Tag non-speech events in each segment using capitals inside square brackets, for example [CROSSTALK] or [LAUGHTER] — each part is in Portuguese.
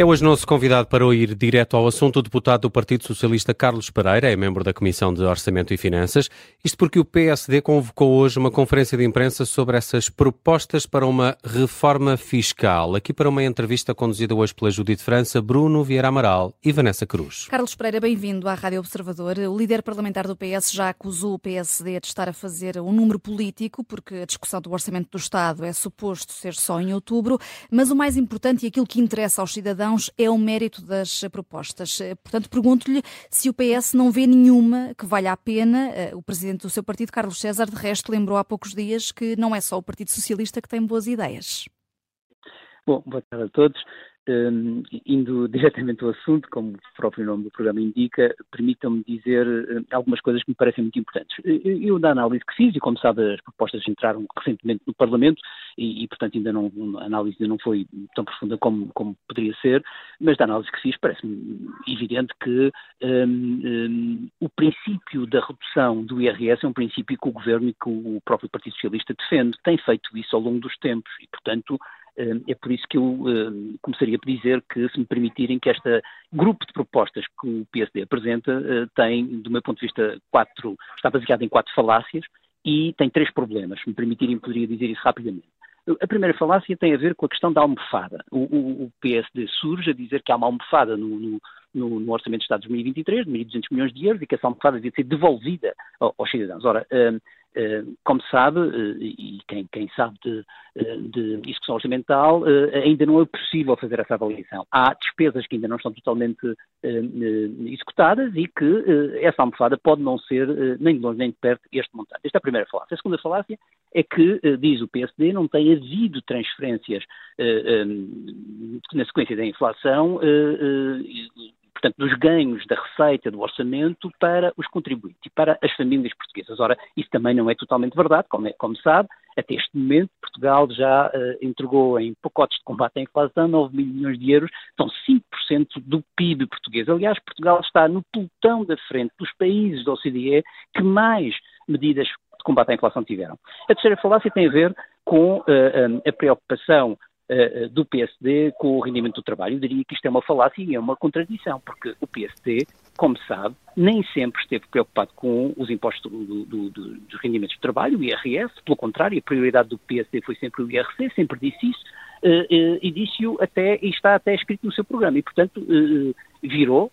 É hoje nosso convidado para ir direto ao assunto o deputado do Partido Socialista Carlos Pereira, é membro da Comissão de Orçamento e Finanças. Isto porque o PSD convocou hoje uma conferência de imprensa sobre essas propostas para uma reforma fiscal. Aqui para uma entrevista conduzida hoje pela Judite França, Bruno Vieira Amaral e Vanessa Cruz. Carlos Pereira, bem-vindo à Rádio Observador. O líder parlamentar do PS já acusou o PSD de estar a fazer um número político, porque a discussão do Orçamento do Estado é suposto ser só em outubro, mas o mais importante e aquilo que interessa aos cidadãos é o mérito das propostas. Portanto, pergunto-lhe se o PS não vê nenhuma que valha a pena. Eh, o presidente do seu partido, Carlos César, de resto, lembrou há poucos dias que não é só o Partido Socialista que tem boas ideias. Bom, boa tarde a todos. Um, indo [LAUGHS] diretamente ao assunto, como o próprio nome do programa indica, permitam-me dizer uh, algumas coisas que me parecem muito importantes. Eu, da análise que fiz, e como sabe, as propostas entraram recentemente no Parlamento, e, e portanto ainda não, a análise ainda não foi tão profunda como, como poderia ser, mas da análise que fiz parece-me evidente que um, um, o princípio da redução do IRS é um princípio que o Governo e que o próprio Partido Socialista defende, tem feito isso ao longo dos tempos, e portanto é por isso que eu começaria a dizer que, se me permitirem, que este grupo de propostas que o PSD apresenta eh, tem, do meu ponto de vista, quatro, está baseado em quatro falácias e tem três problemas. Se me permitirem, poderia dizer isso rapidamente. A primeira falácia tem a ver com a questão da almofada. O, o, o PSD surge a dizer que há uma almofada no, no, no, Orçamento de Estado de 2023, de 1.200 milhões de euros, e que essa almofada devia ser devolvida aos cidadãos. Ora, eh, como sabe, eh, e quem, quem sabe de, eh, de execução orçamental, ainda não é possível fazer essa avaliação. Há despesas que ainda não estão totalmente executadas e que essa almofada pode não ser nem de longe nem de perto este montante. Esta é a primeira falácia. A segunda falácia é que, diz o PSD, não tem havido transferências na sequência da inflação portanto, dos ganhos da receita do orçamento para os contribuintes e para as famílias portuguesas. Ora, isso também não é totalmente verdade, como, é, como sabe, até este momento Portugal já uh, entregou em pacotes de combate à inflação 9 mil milhões de euros, são 5% do PIB português. Aliás, Portugal está no pelotão da frente dos países da OCDE que mais medidas de combate à inflação tiveram. A terceira falácia tem a ver com uh, um, a preocupação uh, do PSD com o rendimento do trabalho. Eu diria que isto é uma falácia e é uma contradição, porque o PSD, como sabe, nem sempre esteve preocupado com os impostos do, do, do, dos rendimentos do trabalho, o IRS, pelo contrário, a prioridade do PSD foi sempre o IRC, sempre disse isso, uh, e disse-o até, e está até escrito no seu programa, e portanto virou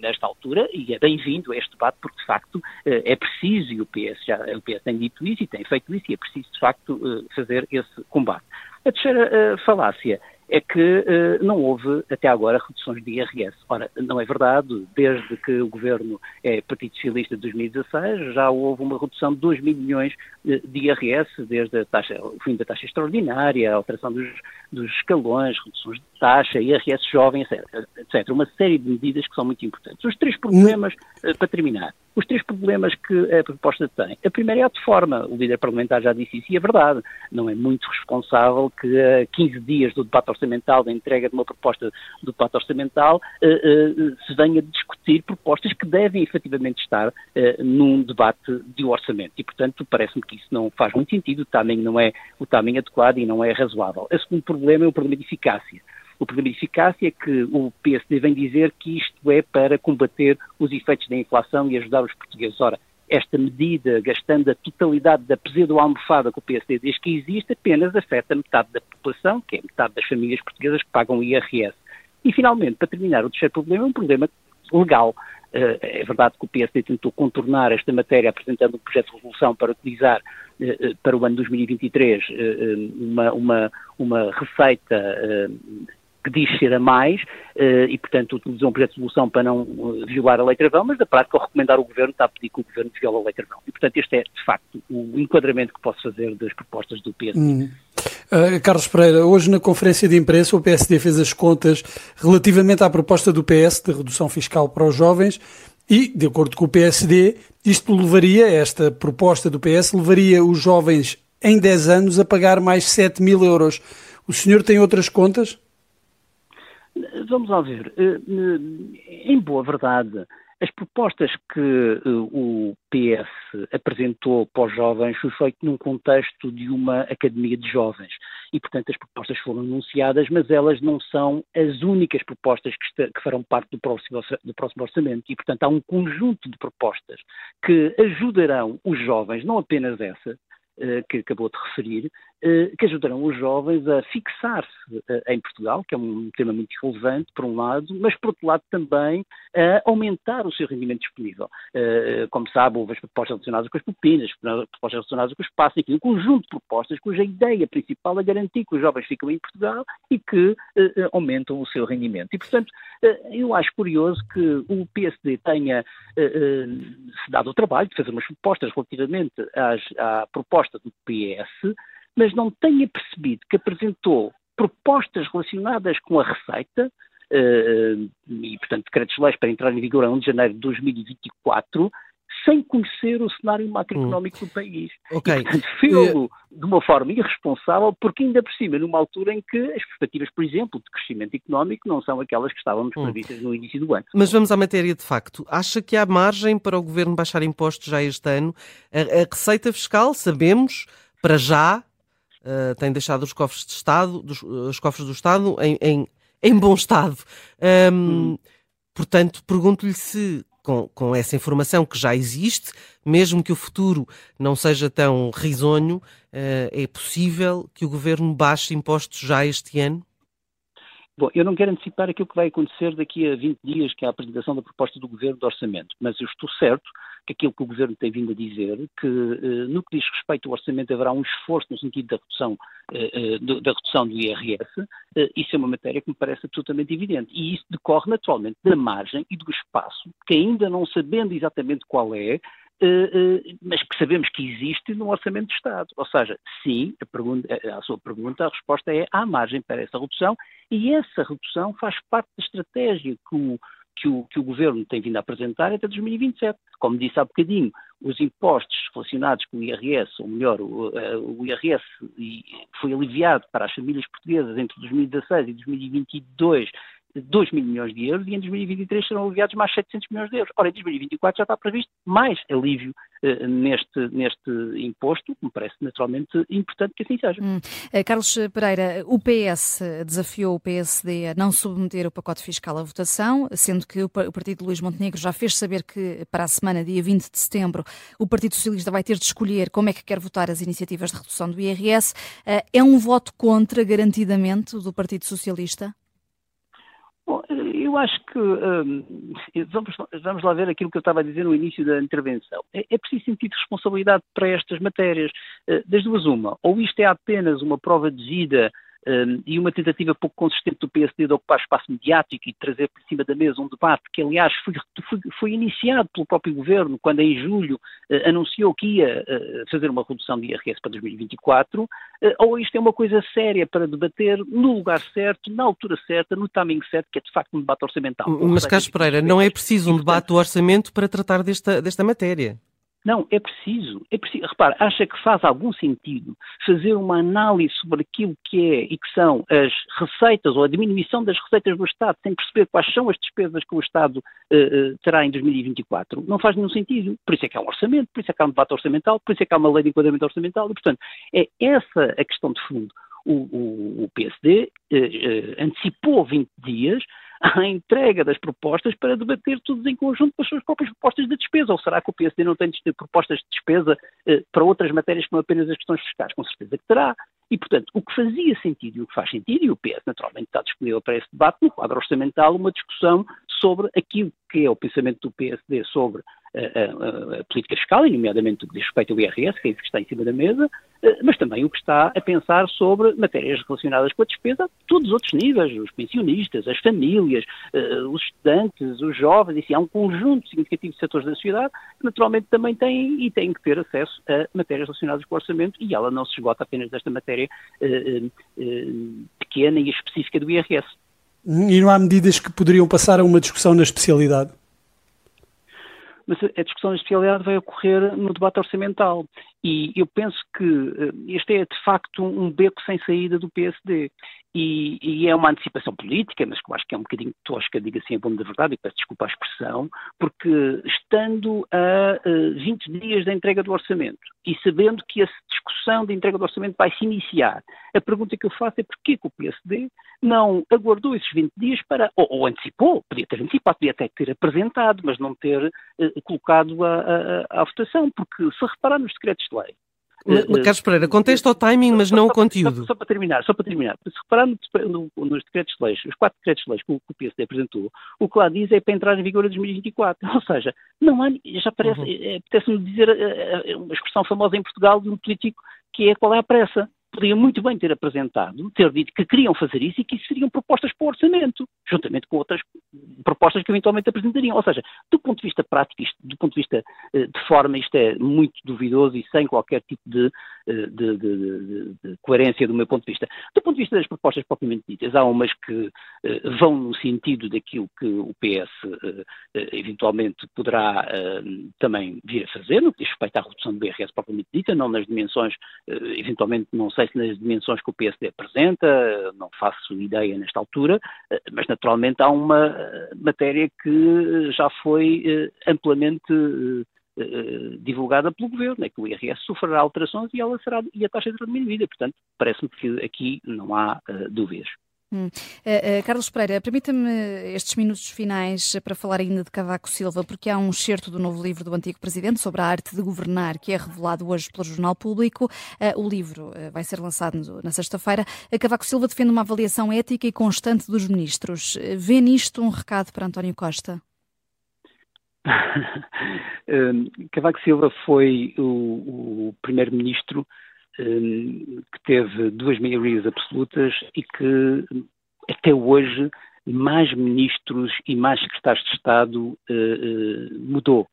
nesta altura, e é bem-vindo a este debate, porque de facto é preciso, e o PS, já, o PS tem dito isso e tem feito isso, e é preciso de facto fazer esse combate. A terceira uh, falácia é que uh, não houve até agora reduções de IRS. Ora, não é verdade, desde que o governo é Partido Socialista de 2016, já houve uma redução de 2 mil milhões de IRS, desde taxa, o fim da taxa extraordinária, a alteração dos, dos escalões, reduções de taxa, IRS jovem, etc. Uma série de medidas que são muito importantes. Os três problemas, uh, para terminar, os três problemas que a proposta tem. A primeira é a de forma. O líder parlamentar já disse isso e é verdade. Não é muito responsável que a 15 dias do debate orçamental, da entrega de uma proposta do debate orçamental, uh, uh, se venha discutir propostas que devem efetivamente estar num debate de orçamento. E, portanto, parece-me que isso não faz muito sentido. O timing não é o timing adequado e não é razoável. O segundo problema é o problema de eficácia. O problema de eficácia é que o PSD vem dizer que isto é para combater os efeitos da inflação e ajudar os portugueses. Ora, esta medida, gastando a totalidade da pseudo-almofada que o PSD diz que existe, apenas afeta metade da população, que é metade das famílias portuguesas que pagam IRS. E, finalmente, para terminar, o terceiro problema é um problema legal. Uh, é verdade que o PSD tentou contornar esta matéria apresentando um projeto de resolução para utilizar uh, para o ano 2023 uh, uma, uma, uma receita que diz ser a mais uh, e, portanto, utilizou um projeto de solução para não uh, violar a lei travão, mas, na prática, ao recomendar o Governo, está a pedir que o Governo viole a lei travão. E, portanto, este é, de facto, o enquadramento que posso fazer das propostas do PSD. Hum. Uh, Carlos Pereira, hoje na conferência de imprensa o PSD fez as contas relativamente à proposta do PS de redução fiscal para os jovens e, de acordo com o PSD, isto levaria, esta proposta do PS, levaria os jovens em 10 anos a pagar mais 7 mil euros. O senhor tem outras contas? Vamos lá ver. Eh, eh, em boa verdade, As propostas que uh, o PS apresentou para os jovens foi feito num contexto de uma academia de jovens e, portanto, as propostas foram anunciadas, mas elas não são as únicas propostas que, farão parte do próximo, orçamento e, portanto, há um conjunto de propostas que ajudarão os jovens, não apenas essa, que acabou de referir, eh, que ajudarão os jovens a fixar-se eh, em Portugal, que é um tema muito relevante, por um lado, mas por outro lado também a aumentar o seu rendimento disponível. Eh, como sabe, houve as propostas relacionadas com as pupinas, propostas relacionadas com o espaço, enfim, um conjunto de propostas cuja ideia principal é garantir que os jovens ficam em Portugal e que aumentam o seu rendimento. E, portanto, eu acho curioso que o PSD tenha se dado o trabalho de fazer umas propostas relativamente às, à proposta do PS, mas não tenha percebido que apresentou propostas relacionadas com a receita, uh, e, portanto, decretos-leis para entrar em vigor a 1 de janeiro de 2024, sem conhecer o cenário macroeconómico hum. do país. Okay. E, portanto, fê-lo uh... de uma forma irresponsável, porque ainda por cima, numa altura em que as perspectivas, por exemplo, de crescimento económico não são aquelas que estávamos hum. previstas no início do ano. Mas vamos à matéria de facto. Acha que há margem para o Governo baixar impostos já este ano? A, a receita fiscal, sabemos, para já, uh, tem deixado os cofres de Estado, dos, os cofres do Estado em, em, em bom estado. Um, hum. Portanto, pergunto-lhe se com, com, essa informação que já existe, mesmo que o futuro não seja tão risonho, uh, é possível que o governo baixe impostos já este ano? Bom, eu não quero antecipar aquilo que vai acontecer daqui a 20 dias, que é a apresentação da proposta do Governo de Orçamento, mas eu estou certo que aquilo que o Governo tem vindo a dizer, que eh, no que diz respeito ao orçamento haverá um esforço no sentido da redução, eh, eh, da redução do IRS, isso é uma matéria que me parece absolutamente evidente. E isso decorre naturalmente da margem e do espaço, que ainda não sabendo exatamente qual é, mas que sabemos que existe no Orçamento de Estado. Ou seja, sim, a, pergunta, a sua pergunta, a resposta é há margem para essa redução e essa redução faz parte da estratégia que o, que o, que o Governo tem vindo a apresentar até 2027. Como disse há bocadinho, os impostos relacionados com o IRS, ou melhor, o, o IRS foi aliviado para as famílias portuguesas entre 2016 e 2022 2 mil milhões de euros e em 2023 serão aliviados mais 700 milhões de euros. Ora, em 2024 já está previsto mais alívio eh, neste, neste imposto, me parece naturalmente importante que assim seja. Hum. Eh, Carlos Pereira, o PS desafiou o PSD a não submeter o pacote fiscal à votação, sendo que o partido de Luís Montenegro já fez saber que para a semana, dia 20 de setembro, o Partido Socialista vai ter de escolher como é que quer votar as iniciativas de redução do IRS. Eh, é um voto contra, garantidamente, do Partido Socialista? Bom, eu acho que um, vamos, vamos, lá ver aquilo que eu estava a dizer no início da intervenção. É, é preciso sentir responsabilidade para estas matérias. Uh, das duas, uma. Ou isto é apenas uma prova de vida um, e uma tentativa pouco consistente do PSD de ocupar espaço mediático e de trazer por cima da mesa um debate que, aliás, foi, foi, foi iniciado pelo próprio governo quando, em julho, uh, anunciou que ia uh, fazer uma redução de IRS para 2024, uh, ou isto é uma coisa séria para debater no lugar certo, na altura certa, no timing certo, que é de facto um debate orçamental. Mas, Carlos Pereira, não é preciso um debate do orçamento para tratar desta, desta matéria. Não, é preciso, é preciso. Repare, acha que faz algum sentido fazer uma análise sobre aquilo que é e que são as receitas ou a diminuição das receitas do Estado sem perceber quais são as despesas que o Estado uh, uh, terá em 2024? Não faz nenhum sentido. Por isso é que há um orçamento, por isso é que há um debate orçamental, por isso é que há uma lei de enquadramento orçamental e, portanto, é essa a questão de fundo. O, o, o PSD uh, antecipou 20 dias [LAUGHS] à entrega das propostas para debater todos em conjunto com as suas próprias propostas de despesa. Ou será que o PSD não tem propostas de despesa eh, para outras matérias que não apenas as questões fiscais? Com certeza que terá. E, portanto, o que fazia sentido e o que faz sentido, e o PS naturalmente está disponível para esse debate, no quadro orçamental, uma discussão sobre aquilo que é o pensamento do PSD sobre a, a, a, política fiscal, e nomeadamente o que diz respeito ao IRS, que é isso que está em cima da mesa, eh, mas também o que está a pensar sobre matérias relacionadas com a despesa a todos os outros níveis, os pensionistas, as famílias, eh, os estudantes, os jovens, enfim, há um conjunto significativo de setores da sociedade que naturalmente também têm e têm que ter acesso a matérias relacionadas com o orçamento e ela não se esgota apenas desta matéria eh, pequena e específica do IRS. E não há medidas que poderiam passar a uma discussão na especialidade? Mas a discussão da especialidade vai ocorrer no debate orçamental. E eu penso que eh, este é, de facto, um beco sem saída do PSD. E, e, é uma antecipação política, mas que eu acho que é um bocadinho tosca, diga assim a bom da verdade, e peço desculpa a expressão, porque estando a uh, eh, 20 dias da entrega do orçamento e sabendo que a discussão de entrega do orçamento vai se iniciar, a pergunta que eu faço é porquê que o PSD não aguardou esses 20 dias para, ou, ou antecipou, podia ter antecipado, podia até ter apresentado, mas não ter uh, colocado a, a, a votação, porque se reparar nos decretos de lei, mas, Carlos Pereira, contesta o timing, mas não o conteúdo. Só, só, para terminar, só para terminar. Se reparar no, no, nos decretos de leis, os quatro decretos de leis que o, que o PSD apresentou, o que lá diz é para entrar em vigor em 2024. Ou seja, não há, já parece, uhum. é, apetece-me dizer é, é, uma expressão famosa em Portugal de um político que é qual é a pressa podiam muito bem ter apresentado, ter dito que queriam fazer isso e que isso seriam propostas para o orçamento, juntamente com outras propostas que eventualmente apresentariam. Ou seja, do ponto de vista prático, isto, do ponto de vista eh, de forma, isto é muito duvidoso e sem qualquer tipo de, eh, de, de, de, coerência do meu ponto de vista. Do ponto de vista das propostas propriamente ditas, há umas que eh, vão no sentido daquilo que o PS eventualmente poderá também vir a fazer, no que diz respeito à redução do BRS propriamente dita, não nas dimensões, eventualmente não sei se nas dimensões que o PSD apresenta, não faço ideia nesta altura, mas naturalmente há uma matéria que já foi eh, amplamente eh, eh, divulgada pelo governo, é que o IRS sofrerá alterações e ela será e a taxa será diminuída. Portanto, parece-me que aqui não há dúvidas. Hum. Uh, uh, Carlos Pereira, permita-me estes minutos finais para falar ainda de Cavaco Silva, porque há um excerto do novo livro do antigo presidente sobre a arte de governar que é revelado hoje pelo Jornal Público. Uh, o livro vai ser lançado na sexta-feira. Cavaco Silva defende uma avaliação ética e constante dos ministros. Vê nisto um recado para António Costa? [LAUGHS] Cavaco Silva foi o, o primeiro-ministro que teve duas maiorias absolutas e que até hoje mais ministros e mais secretários de Estado eh, eh, mudou.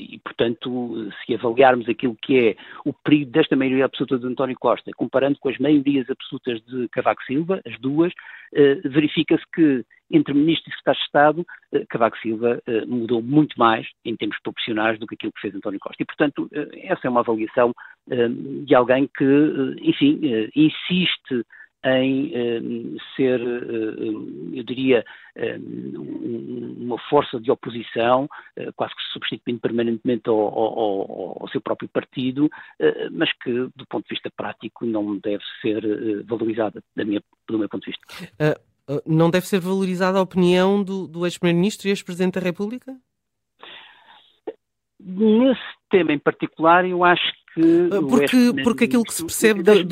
E, portanto, se avaliarmos aquilo que é o período desta maioria absoluta de António Costa, comparando com as maiorias absolutas de Cavaco Silva, as duas, eh, verifica-se que entre ministro e secretário de Estado, eh, Cavaco Silva eh, mudou muito mais em termos proporcionais do que aquilo que fez António Costa. E, portanto, eh, essa é uma avaliação eh, de alguém que, eh, enfim, insiste em um, ser, uh, eu diria, um, uma força de oposição, quase que substituindo permanentemente ao, ao, ao seu próprio partido, mas que, do ponto de vista prático, não deve ser valorizada, da minha, do meu ponto de vista. não deve ser valorizada a opinião do, do ex-primeiro-ministro e ex-presidente da República? Nesse tema em particular, eu acho que. Ah, porque, porque aquilo que se percebe do.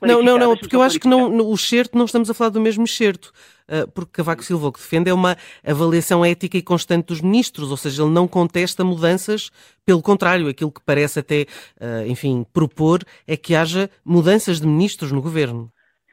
Não, não, não, porque eu acho que não, o excerto, não estamos a falar do mesmo excerto. Ah, porque Cavaco Silva o que defende é uma avaliação ética e constante dos ministros, ou seja, ele não contesta mudanças, pelo contrário, aquilo que parece até, ah, enfim, propor é que haja mudanças de ministros no governo.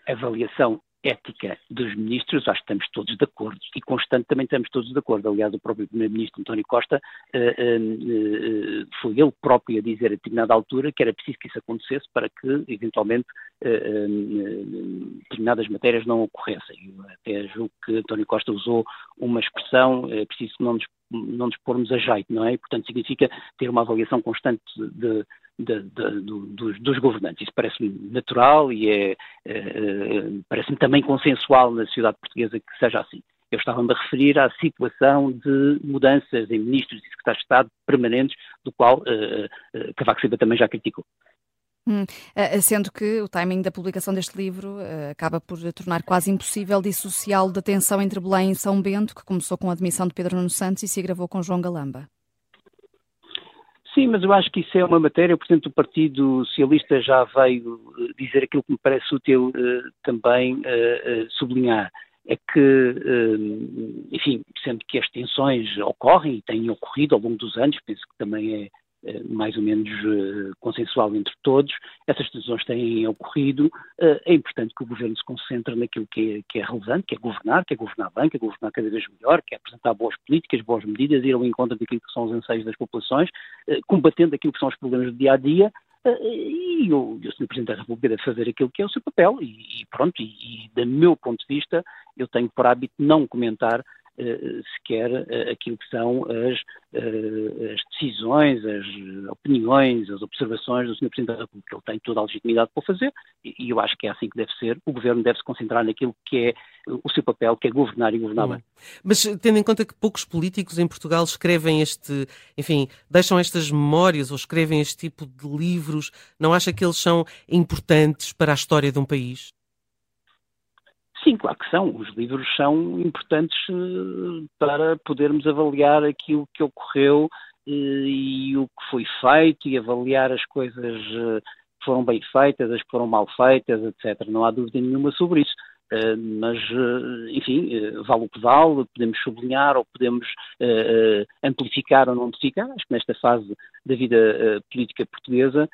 Avaliação ética dos ministros, acho que estamos todos de acordo e constante também estamos todos de acordo. Aliás, o próprio Primeiro-Ministro António Costa uh, uh, foi ele próprio a dizer a determinada altura que era preciso que isso acontecesse para que, eventualmente, uh, determinadas matérias não ocorressem. Eu até julgo que António Costa usou uma expressão, é preciso não nos, não nos pormos a jeito, não é? E, portanto, significa ter uma avaliação constante de, de, de, dos, dos, governantes. Isso parece-me natural e é, é parece-me também consensual na sociedade portuguesa que seja assim. Eu estava-me a referir à situação de mudanças em ministros e secretários de Estado permanentes, do qual uh, uh, Cavaco Silva também já criticou. Hum, sendo que o timing da publicação deste livro uh, acaba por tornar quase impossível dissociá-lo da tensão entre Belém e São Bento, que começou com a admissão de Pedro Nuno Santos e se agravou com João Galamba. Sim, mas eu acho que isso é uma matéria, portanto, o Partido Socialista já veio eh, dizer aquilo que me parece útil uh, também uh, sublinhar. É que, enfim, sendo que as tensões ocorrem e têm ocorrido ao longo dos anos, penso que também é mais ou menos uh, consensual entre todos, essas decisões têm ocorrido, uh, é importante que o Governo se concentre naquilo que é, que é, relevante, que é governar, que é governar bem, que é governar cada vez melhor, que é apresentar boas políticas, boas medidas, ir ao encontro daquilo que são os anseios das populações, combatendo aquilo que são os problemas do dia a dia, e o, o Sr. Presidente da República deve fazer aquilo que é o seu papel, e, e pronto, e, e, do meu ponto de vista, eu tenho por hábito não comentar sequer aquilo que são as, as, decisões, as opiniões, as observações do Sr. Presidente da República. Ele tem toda a legitimidade para o fazer e eu acho que é assim que deve ser. O Governo deve se concentrar naquilo que é o seu papel, que é governar e governar bem. Mas tendo em conta que poucos políticos em Portugal escrevem este, enfim, deixam estas memórias ou escrevem este tipo de livros, não acha que eles são importantes para a história de um país? Sim, claro que são. Os livros são importantes uh, para podermos avaliar aquilo que ocorreu uh, e o que foi feito e avaliar as coisas uh, que foram bem feitas, as que foram mal feitas, etc. Não há dúvida nenhuma sobre isso. Mas, enfim, vale o que vale, podemos sublinhar ou podemos amplificar ou não amplificar. Acho que nesta fase da vida política portuguesa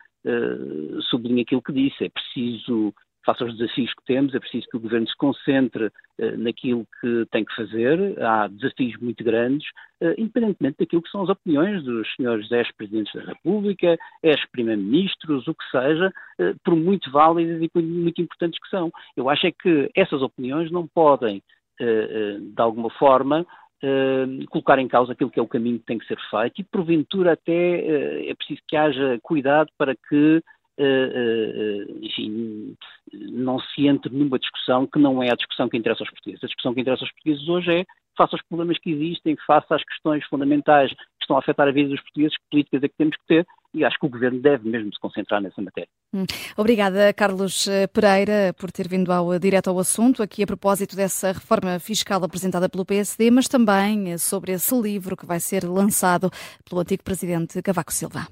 sublinha aquilo que disse. É preciso face aos desafios que temos, é preciso que o Governo se concentre uh, naquilo que tem que fazer. Há desafios muito grandes, uh, independentemente daquilo que são as opiniões dos senhores ex-presidentes da República, ex-primeiros-ministros, o que seja, uh, por muito válidas e muito importantes que são. Eu acho é que essas opiniões não podem, de alguma forma, colocar em causa aquilo que é o caminho que tem que ser feito e, porventura, até é preciso que haja cuidado para que enfim, não se entre numa discussão que não é a discussão que interessa aos portugueses. A discussão que interessa aos portugueses hoje é, face aos problemas que existem, face às questões fundamentais que estão a afetar a vida dos portugueses, que políticas é que temos que ter, e acho que o Governo deve mesmo se concentrar nessa matéria. Hum. Obrigada, Carlos Pereira, por ter vindo ao, direto ao assunto, aqui a propósito dessa reforma fiscal apresentada pelo PSD, mas também sobre esse livro que vai ser lançado pelo antigo Presidente Cavaco Silva.